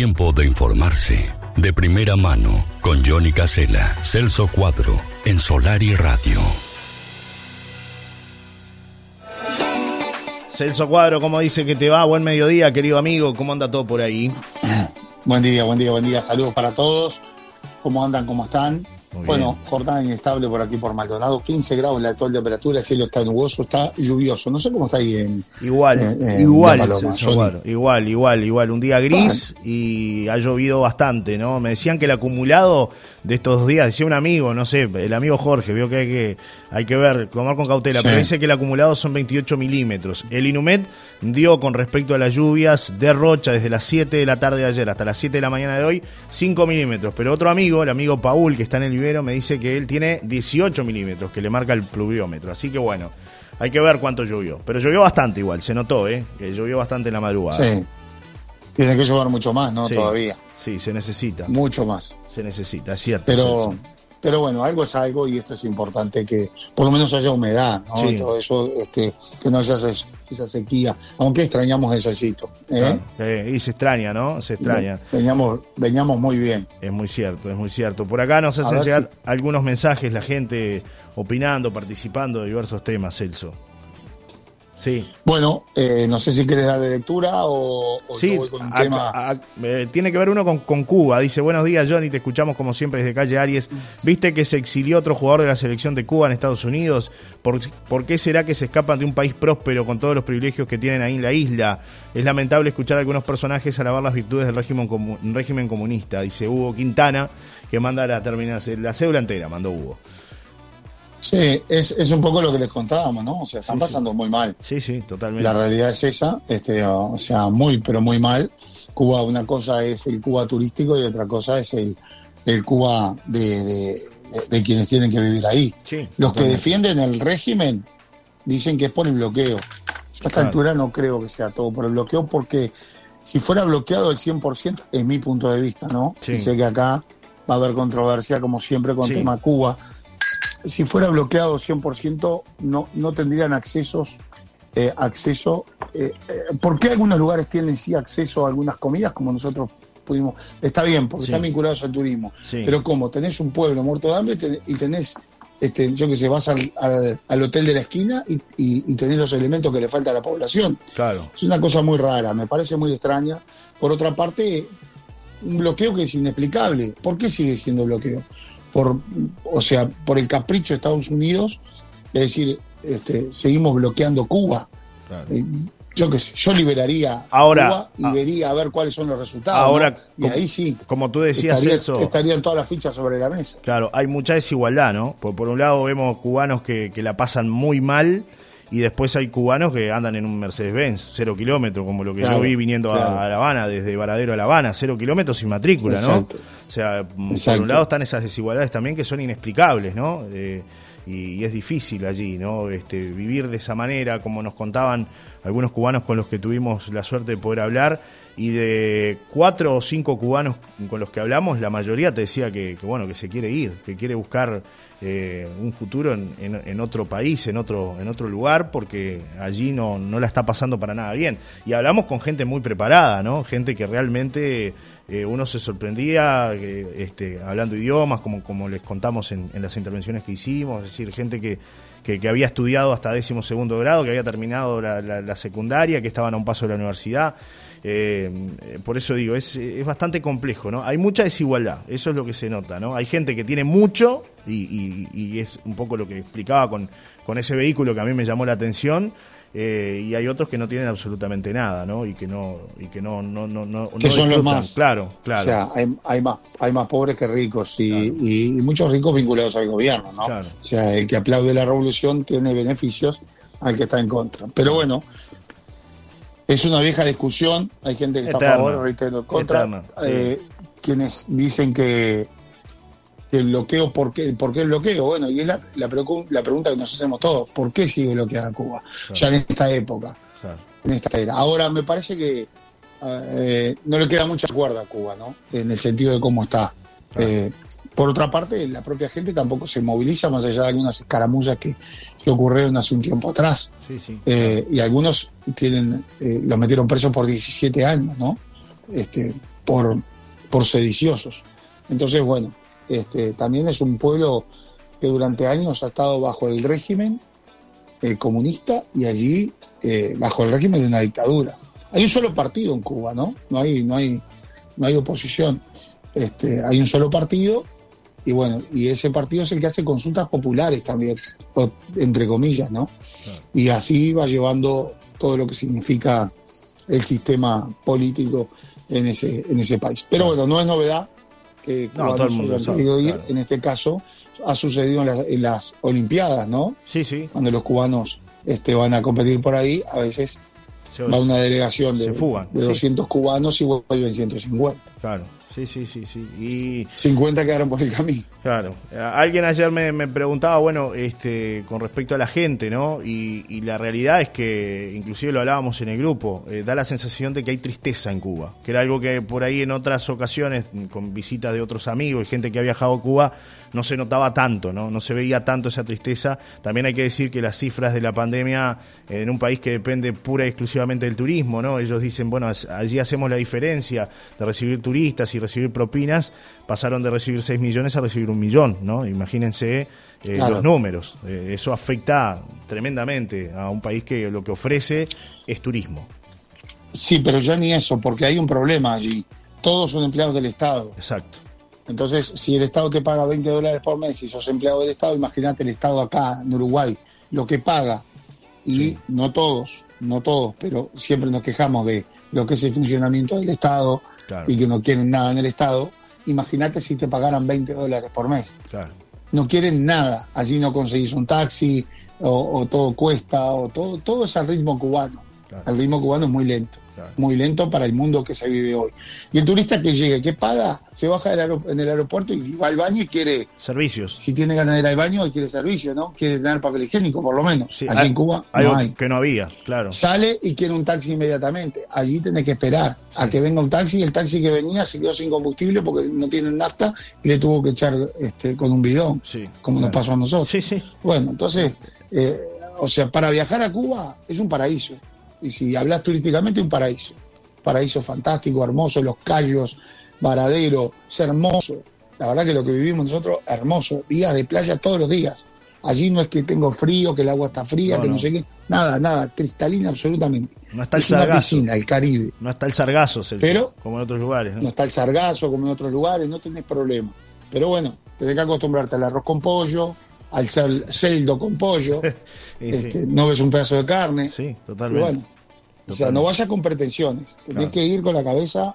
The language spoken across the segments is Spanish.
tiempo de informarse. De primera mano, con Johnny Casella, Celso Cuadro, en Solar y Radio. Celso Cuadro, ¿cómo dice que te va? Buen mediodía, querido amigo. ¿Cómo anda todo por ahí? Buen día, buen día, buen día. Saludos para todos. ¿Cómo andan? ¿Cómo están? Bueno, jornada inestable por aquí por Maldonado, 15 grados la actual temperatura, el cielo está nuboso, está lluvioso. No sé cómo está ahí en. Igual, igual, igual, igual, igual. Un día gris y ha llovido bastante, ¿no? Me decían que el acumulado de estos días, decía un amigo, no sé, el amigo Jorge, vio que hay que, hay que ver, tomar con cautela, pero dice que el acumulado son 28 milímetros. El Inumet dio con respecto a las lluvias de Rocha desde las 7 de la tarde de ayer hasta las 7 de la mañana de hoy, 5 milímetros. Pero otro amigo, el amigo Paul, que está en el vivero, me dice que él tiene 18 milímetros, que le marca el pluviómetro. Así que bueno, hay que ver cuánto llovió. Pero llovió bastante igual, se notó, ¿eh? Que llovió bastante en la madrugada. Sí. Tiene que llover mucho más, ¿no? Todavía. Sí, se necesita. Mucho más. Se necesita, es cierto. Pero, pero bueno, algo es algo y esto es importante que por lo menos haya humedad, ¿no? Todo eso, este, que no haya esa sequía, aunque extrañamos el solcito. ¿eh? y se extraña, ¿no? Se extraña. Veníamos, veníamos muy bien. Es muy cierto, es muy cierto. Por acá nos hacen llegar algunos mensajes, la gente opinando, participando de diversos temas, Celso. Sí. Bueno, eh, no sé si quieres darle lectura o, sí, voy con un tema. Eh, tiene que ver uno con, Cuba. Dice: Buenos días, Johnny. Te escuchamos como siempre desde calle Aries. ¿Viste que se exilió otro jugador de la selección de Cuba en Estados Unidos? ¿Por, ¿Por, qué será que se escapan de un país próspero con todos los privilegios que tienen ahí en la isla? Es lamentable escuchar a algunos personajes alabar las virtudes del régimen, régimen comunista. Dice Hugo Quintana, que manda la terminación, la cédula entera, mandó Hugo. Sí, es, es un poco lo que les contábamos, ¿no? O sea, están pasando muy mal. Sí, sí, totalmente. La realidad es esa, este, o sea, muy, pero muy mal. Cuba, una cosa es el Cuba turístico y otra cosa es el, el Cuba de, de, quienes tienen que vivir ahí. Los que defienden el régimen dicen que es por el bloqueo. a esta altura no creo que sea todo por el bloqueo, porque si fuera bloqueado el 100%, es mi punto de vista, ¿no? Sí. sé que acá va a haber controversia, como siempre, con tema Cuba si fuera bloqueado 100%, no, no tendrían accesos, eh, acceso. Eh, eh, ¿Por qué algunos lugares tienen sí acceso a algunas comidas como nosotros pudimos? Está bien, porque están vinculados al turismo. Pero como tenés un pueblo muerto de hambre y tenés, este, yo que sé, vas al, al, hotel de la esquina y, y, tenés los elementos que le falta a la población. Claro. Es una cosa muy rara, me parece muy extraña. Por otra parte, un bloqueo que es inexplicable. ¿Por qué sigue siendo bloqueo? Por, o sea, por el capricho de Estados Unidos, es decir, este, seguimos bloqueando Cuba. Eh, yo qué sé, yo liberaría ahora, Cuba y ah. vería a ver cuáles son los resultados. Ahora, y ahí sí. Como tú decías, eso, estarían todas las fichas sobre la mesa. Claro, hay mucha desigualdad, ¿no? Por, por un lado vemos cubanos que, que la pasan muy mal y después hay cubanos que andan en un Mercedes-Benz, cero kilómetros, como lo que yo vi viniendo a, La Habana, desde Varadero a La Habana, cero kilómetros sin matrícula, ¿no? O sea, por un lado están esas desigualdades también que son inexplicables, ¿no? Eh, y, es difícil allí, ¿no? Este, vivir de esa manera, como nos contaban algunos cubanos con los que tuvimos la suerte de poder hablar, y de cuatro o cinco cubanos con los que hablamos, la mayoría te decía que, que bueno, que se quiere ir, que quiere buscar eh, un futuro en, en, otro país, en otro, en otro lugar, porque allí no, no la está pasando para nada bien. Y hablamos con gente muy preparada, ¿no? Gente que realmente eh, uno se sorprendía este, hablando idiomas, como, como les contamos en, las intervenciones que hicimos, es decir, gente que, que, había estudiado hasta décimo segundo grado, que había terminado la, la secundaria, que estaban a un paso de la universidad. Eh, por eso digo, es, es, bastante complejo, ¿no? Hay mucha desigualdad, eso es lo que se nota, ¿no? Hay gente que tiene mucho, y, es un poco lo que explicaba con, con, ese vehículo que a mí me llamó la atención, eh, y hay otros que no tienen absolutamente nada, ¿no? Y que no, y que no, no, no, no que son los más, claro, claro. O sea, hay, hay, más, hay más pobres que ricos y, y, muchos ricos vinculados al gobierno, ¿no? O sea, el que aplaude la revolución tiene beneficios al que está en contra. Pero bueno, es una vieja discusión, hay gente que está a favor, reitero, contra. Eh, quienes dicen que, el bloqueo, ¿por qué, ¿por qué el bloqueo? Bueno, y es la, la, pregunta que nos hacemos todos, ¿por qué sigue bloqueada Cuba? Ya en esta época, en esta era. Ahora me parece que eh, no le queda mucha cuerda a Cuba, ¿no? En el sentido de cómo está. Eh, por otra parte, la propia gente tampoco se moviliza, más allá de algunas escaramuzas que, ocurrieron hace un tiempo atrás. Eh, y algunos tienen, eh, los metieron presos por 17 años, ¿no? Este, por, por sediciosos. Entonces, bueno, este, también es un pueblo que durante años ha estado bajo el régimen eh, comunista y allí eh, bajo el régimen de una dictadura. Hay un solo partido en Cuba, ¿no? No hay, no hay, no hay oposición. Este, hay un solo partido y bueno, y ese partido es el que hace consultas populares también, entre comillas, ¿no? Y así va llevando todo lo que significa el sistema político en ese, en ese país. Pero bueno, no es novedad que no, todo el mundo querido ir, en este caso ha sucedido en las, Olimpiadas, ¿no? Sí, sí. Cuando los cubanos este, van a competir por ahí, a veces va una delegación de, de 200 cubanos y vuelven 150. Claro. Sí, sí, sí, sí. Y 50 quedaron por el camino. Claro. Alguien ayer me, preguntaba, bueno, este, con respecto a la gente, ¿no? Y, la realidad es que, inclusive lo hablábamos en el grupo, eh, da la sensación de que hay tristeza en Cuba, que era algo que por ahí en otras ocasiones, con visitas de otros amigos y gente que ha viajado a Cuba, no se notaba tanto, ¿no? No se veía tanto esa tristeza. También hay que decir que las cifras de la pandemia en un país que depende pura y exclusivamente del turismo, ¿no? Ellos dicen, bueno, allí hacemos la diferencia de recibir turistas y recibir propinas, pasaron de recibir 6 millones a recibir un millón, ¿no? Imagínense eh, los números. Eh, eso afecta tremendamente a un país que lo que ofrece es turismo. Sí, pero ya ni eso, porque hay un problema allí. Todos son empleados del Estado. Exacto. Entonces, si el Estado te paga 20 dólares por mes y sos empleado del Estado, imagínate el Estado acá en Uruguay, lo que paga. Y no todos, no todos, pero siempre nos quejamos de lo que es el funcionamiento del Estado y que no quieren nada en el Estado. Imagínate si te pagaran 20 dólares por mes. No quieren nada. Allí no conseguís un taxi o, todo cuesta o todo, todo es al ritmo cubano. El ritmo cubano es muy lento muy lento para el mundo que se vive hoy. Y el turista que llegue, que paga, se baja en el aeropuerto y va al baño y quiere... Servicios. Si tiene ganas de ir al baño, y quiere servicio, ¿no? Quiere tener papel higiénico, por lo menos. Allí en Cuba no hay. Que no había, claro. Sale y quiere un taxi inmediatamente. Allí tiene que esperar a que venga un taxi y el taxi que venía se quedó sin combustible porque no tienen nafta y le tuvo que echar este, con un bidón, como nos pasó a nosotros. Sí, sí. Bueno, entonces, eh, o sea, para viajar a Cuba es un paraíso y si hablas turísticamente, un paraíso. Paraíso fantástico, hermoso, los callos, Varadero, es hermoso. La verdad que lo que vivimos nosotros, hermoso. Días de playa todos los días. Allí no es que tengo frío, que el agua está fría, que no. sé qué. Nada, nada, cristalina absolutamente. No está el sargazo. el Caribe. No está el sargazo, Pero, como en otros lugares. ¿no? está el sargazo como en otros lugares, no tenés problema. Pero bueno, tenés que acostumbrarte al arroz con pollo, al celdo con pollo, este, no ves un pedazo de carne. Sí, totalmente. O sea, no vayas con pretensiones, tenés que ir con la cabeza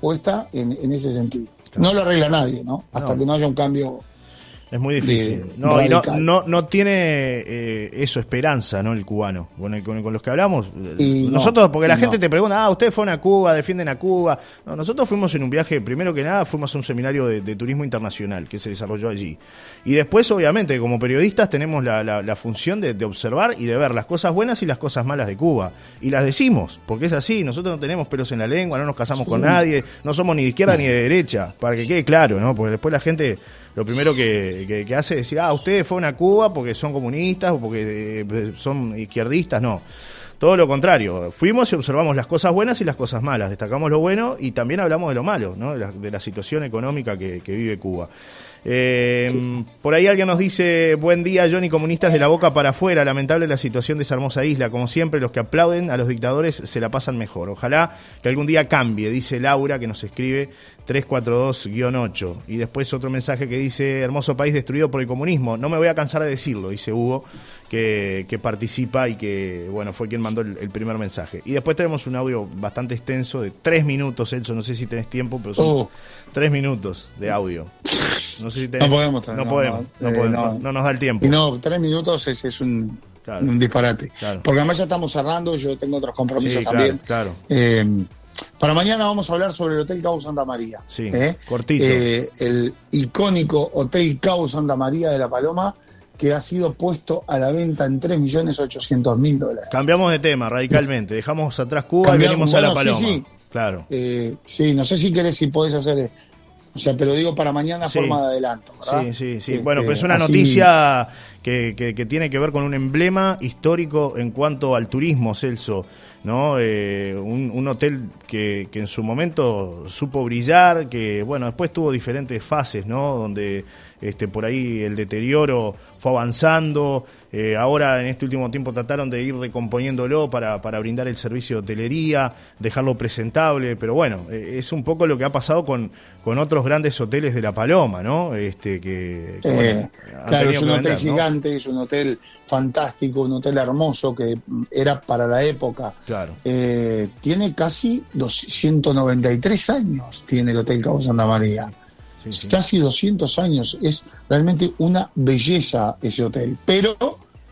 puesta en, ese sentido. No lo arregla nadie, ¿no? Hasta que no haya un cambio es muy difícil. no, y no, no, tiene eh, eso, esperanza, ¿no? El cubano. Con, con, los que hablamos. nosotros, porque la gente te pregunta, ah, ustedes fueron a Cuba, defienden a Cuba. No, nosotros fuimos en un viaje, primero que nada, fuimos a un seminario de, turismo internacional que se desarrolló allí. Y después, obviamente, como periodistas tenemos la, la, función de, observar y de ver las cosas buenas y las cosas malas de Cuba. Y las decimos, porque es así. Nosotros no tenemos pelos en la lengua, no nos casamos con nadie, no somos ni de izquierda ni de derecha, para que quede claro, ¿no? Porque después la gente lo primero que, hace es decir, ah, ustedes fueron a Cuba porque son comunistas o porque eh, son izquierdistas, no. Todo lo contrario, fuimos y observamos las cosas buenas y las cosas malas, destacamos lo bueno y también hablamos de lo malo, ¿no? de, la, situación económica que, que vive Cuba. Eh, por ahí alguien nos dice, buen día Johnny, comunistas de la boca para afuera, lamentable la situación de esa hermosa isla, como siempre los que aplauden a los dictadores se la pasan mejor. Ojalá que algún día cambie, dice Laura que nos escribe 342-8. Y después otro mensaje que dice, hermoso país destruido por el comunismo. No me voy a cansar de decirlo, dice Hugo, que, participa y que, bueno, fue quien mandó el, primer mensaje. Y después tenemos un audio bastante extenso de tres minutos, Elso, no sé si tenés tiempo, pero son oh. tres minutos de audio. No, podemos, no, podemos, eh, no, nos da el tiempo. Y no, tres minutos es, un, disparate. Porque además ya estamos cerrando, yo tengo otros compromisos también. Claro. Eh, para mañana vamos a hablar sobre el Hotel Cabo Santa María. Sí, ¿eh? cortito. el icónico Hotel Cabo Santa María de la Paloma que ha sido puesto a la venta en 3.800.000 dólares. Cambiamos de tema radicalmente, dejamos atrás Cuba y venimos a la Paloma. Sí, sí. Claro. sí, no sé si querés, si podés hacer o sea, pero digo para mañana forma de adelanto. Sí, sí, sí. bueno, pues una noticia que, que, tiene que ver con un emblema histórico en cuanto al turismo, Celso. ¿no? Eh, un, un, hotel que, que, en su momento supo brillar, que bueno, después tuvo diferentes fases, ¿no? Donde este, por ahí el deterioro fue avanzando, eh, ahora en este último tiempo trataron de ir recomponiéndolo para, para brindar el servicio de hotelería, dejarlo presentable, pero bueno, eh, es un poco lo que ha pasado con, con otros grandes hoteles de La Paloma, ¿no? Este, que, eh, claro, es un hotel gigante, es un hotel fantástico, un hotel hermoso que era para la época. Claro. tiene casi 293 años, tiene el Hotel Cabo Santa María casi 200 años. Es realmente una belleza ese hotel, pero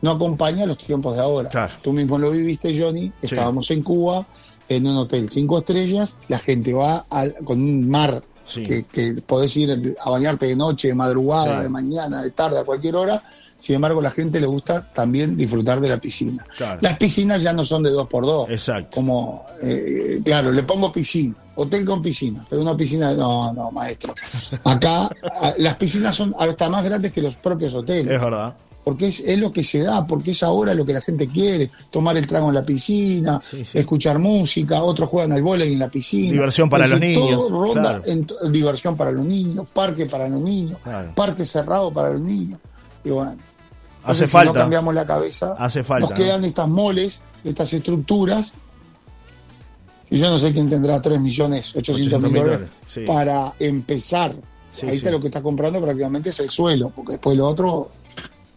no acompaña a los tiempos de ahora. Tú mismo lo viviste, Johnny. Estábamos en Cuba, en un hotel cinco estrellas. La gente va con un mar que, que, podés ir a bañarte de noche, de madrugada, de mañana, de tarde, a cualquier hora. Sin embargo, la gente le gusta también disfrutar de la piscina. Las piscinas ya no son de dos por dos. Exacto. Como, eh, claro, le pongo piscina hotel con piscina, pero una piscina, no, no, maestro. Acá las piscinas son hasta más grandes que los propios hoteles. Es verdad. Porque es, es, lo que se da, porque es ahora lo que la gente quiere, tomar el trago en la piscina, escuchar música, otros juegan al vóley en la piscina. Diversión para los niños. ronda en, diversión para los niños, parque para los niños, parque cerrado para los niños. Y bueno, hace falta. Si no cambiamos la cabeza, hace falta, nos quedan estas moles, estas estructuras y yo no sé quién tendrá 3 millones 800 mil dólares para empezar. Ahí está lo que está comprando prácticamente es el suelo, porque después lo otro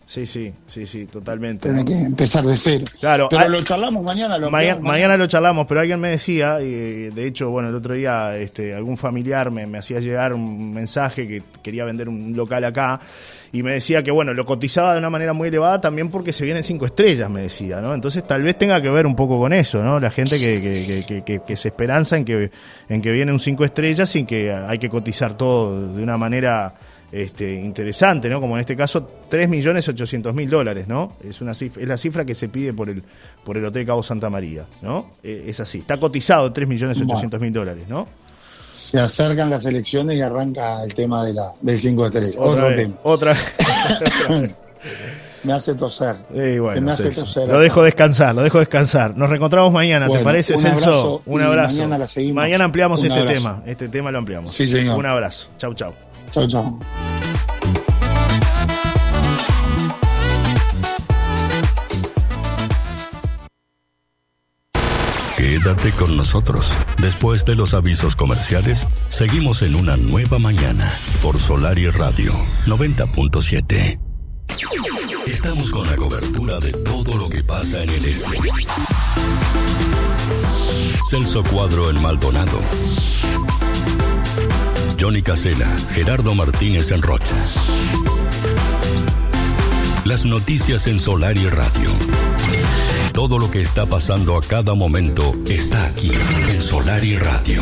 Sí, sí, sí, sí, totalmente. Tiene que empezar de cero. Claro. Pero lo charlamos mañana. Lo mañana, lo charlamos, pero alguien me decía, y de hecho, bueno, el otro día este, algún familiar me, me hacía llegar un mensaje que quería vender un local acá y me decía que, bueno, lo cotizaba de una manera muy elevada también porque se vienen cinco estrellas, me decía, ¿no? Entonces tal vez tenga que ver un poco con eso, ¿no? La gente que, que, que, que se esperanza en que, en que viene un cinco estrellas y que hay que cotizar todo de una manera este, interesante, ¿no? Como en este caso, 3.800.000 dólares, ¿no? Es, una cifra, es la cifra que se pide por el, por el Hotel Cabo Santa María, ¿no? E, es así, está cotizado 3.800.000 dólares, ¿no? Se acercan las elecciones y arranca el tema de la, del 5 estrellas. Otra Otro tema. Otra me hace toser. me hace toser lo dejo descansar, lo dejo descansar. Nos reencontramos mañana, ¿te parece, un Celso? un abrazo. Mañana, la seguimos. mañana ampliamos este tema. Este tema lo ampliamos. Sí, señor. Un abrazo. Chau, chau. Chao, chao. Quédate con nosotros. Después de los avisos comerciales, seguimos en una nueva mañana por Solar y Radio 90.7. Estamos con la cobertura de todo lo que pasa en el este. Celso Cuadro en Maldonado. Johnny Casela, Gerardo Martínez en Rocha. Las noticias en Solar y Radio. Todo lo que está pasando a cada momento está aquí en Solar y Radio.